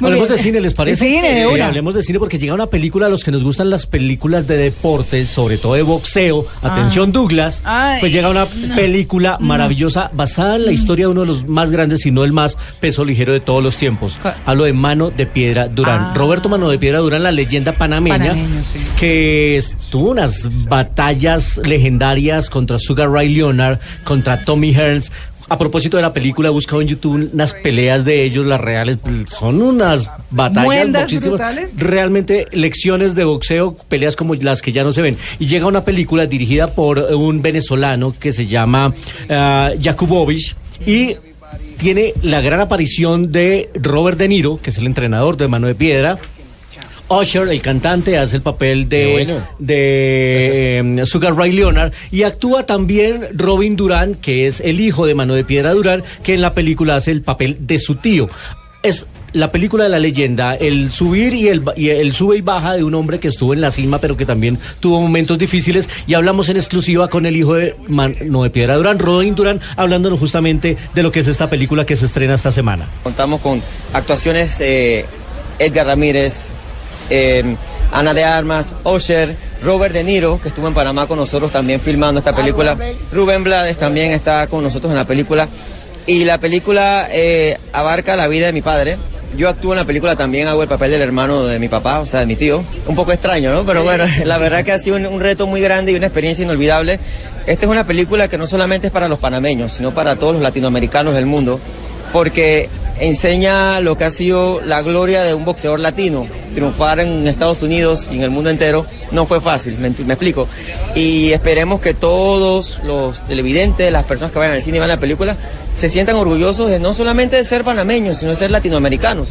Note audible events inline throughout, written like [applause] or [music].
Hablemos de cine, ¿les parece? De cine, de Sí, una. hablemos de cine porque llega una película a los que nos gustan las películas de deporte, sobre todo de boxeo. Atención, Douglas. Ah. Ay, pues llega una no. película maravillosa basada en la historia de uno de los más grandes, si no el más peso ligero de todos los tiempos. Hablo de Mano de Piedra Durán. Ah. Roberto Mano de Piedra Durán, la leyenda panameña, Panameño, sí. que tuvo unas batallas legendarias contra Sugar Ray Leonard, contra Tommy Hearns. A propósito de la película, he buscado en YouTube unas peleas de ellos, las reales, son unas batallas ¿Muendas boxísimas, brutales? realmente lecciones de boxeo, peleas como las que ya no se ven. Y llega una película dirigida por eh, un venezolano que se llama ah, Jakubowicz y tiene la gran aparición de Robert De Niro, que es el entrenador de Mano de Piedra. Usher, el cantante, hace el papel de, de eh, Sugar Ray Leonard y actúa también Robin Durán, que es el hijo de Mano de Piedra Durán, que en la película hace el papel de su tío. Es la película de la leyenda, el subir y el, ba- y el sube y baja de un hombre que estuvo en la cima, pero que también tuvo momentos difíciles. Y hablamos en exclusiva con el hijo de Mano de Piedra Durán, Robin Durán, hablándonos justamente de lo que es esta película que se estrena esta semana. Contamos con actuaciones eh, Edgar Ramírez, eh, Ana de Armas, Osher, Robert De Niro, que estuvo en Panamá con nosotros también filmando esta película. Rubén Blades también está con nosotros en la película. Y la película eh, abarca la vida de mi padre. Yo actúo en la película también, hago el papel del hermano de mi papá, o sea, de mi tío. Un poco extraño, ¿no? Pero bueno, [laughs] la verdad que ha sido un, un reto muy grande y una experiencia inolvidable. Esta es una película que no solamente es para los panameños, sino para todos los latinoamericanos del mundo porque enseña lo que ha sido la gloria de un boxeador latino. Triunfar en Estados Unidos y en el mundo entero no fue fácil, me, explico. Y esperemos que todos los televidentes, las personas que vayan al cine y vean la película, se sientan orgullosos de no solamente de ser panameños, sino de ser latinoamericanos.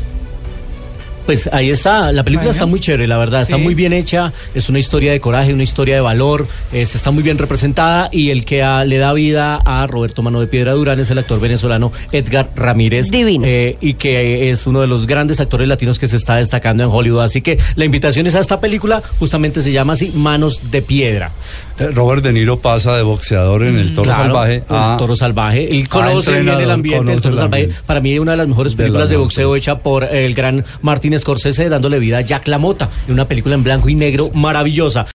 Pues ahí está, la película Bueno. está muy chévere, la verdad, está Sí. muy bien hecha, es una historia de coraje, una historia de valor, es- está muy bien representada y el que le da vida a Roberto Mano de Piedra Durán es el actor venezolano Edgar Ramírez. Divino. eh, y que es uno de los grandes actores latinos que se está destacando en Hollywood. Así que la invitación es a esta película, justamente se llama así, Manos de Piedra. Eh, Robert De Niro pasa de boxeador en el Toro Claro, Salvaje el a Toro Salvaje. Él conoce bien el ambiente del Toro el Salvaje. ambiente. Para mí, una de las mejores De películas las de dos, boxeo hecha por el gran Martín Scorsese, dándole vida a Jack LaMotta. Una película en blanco y negro maravillosa.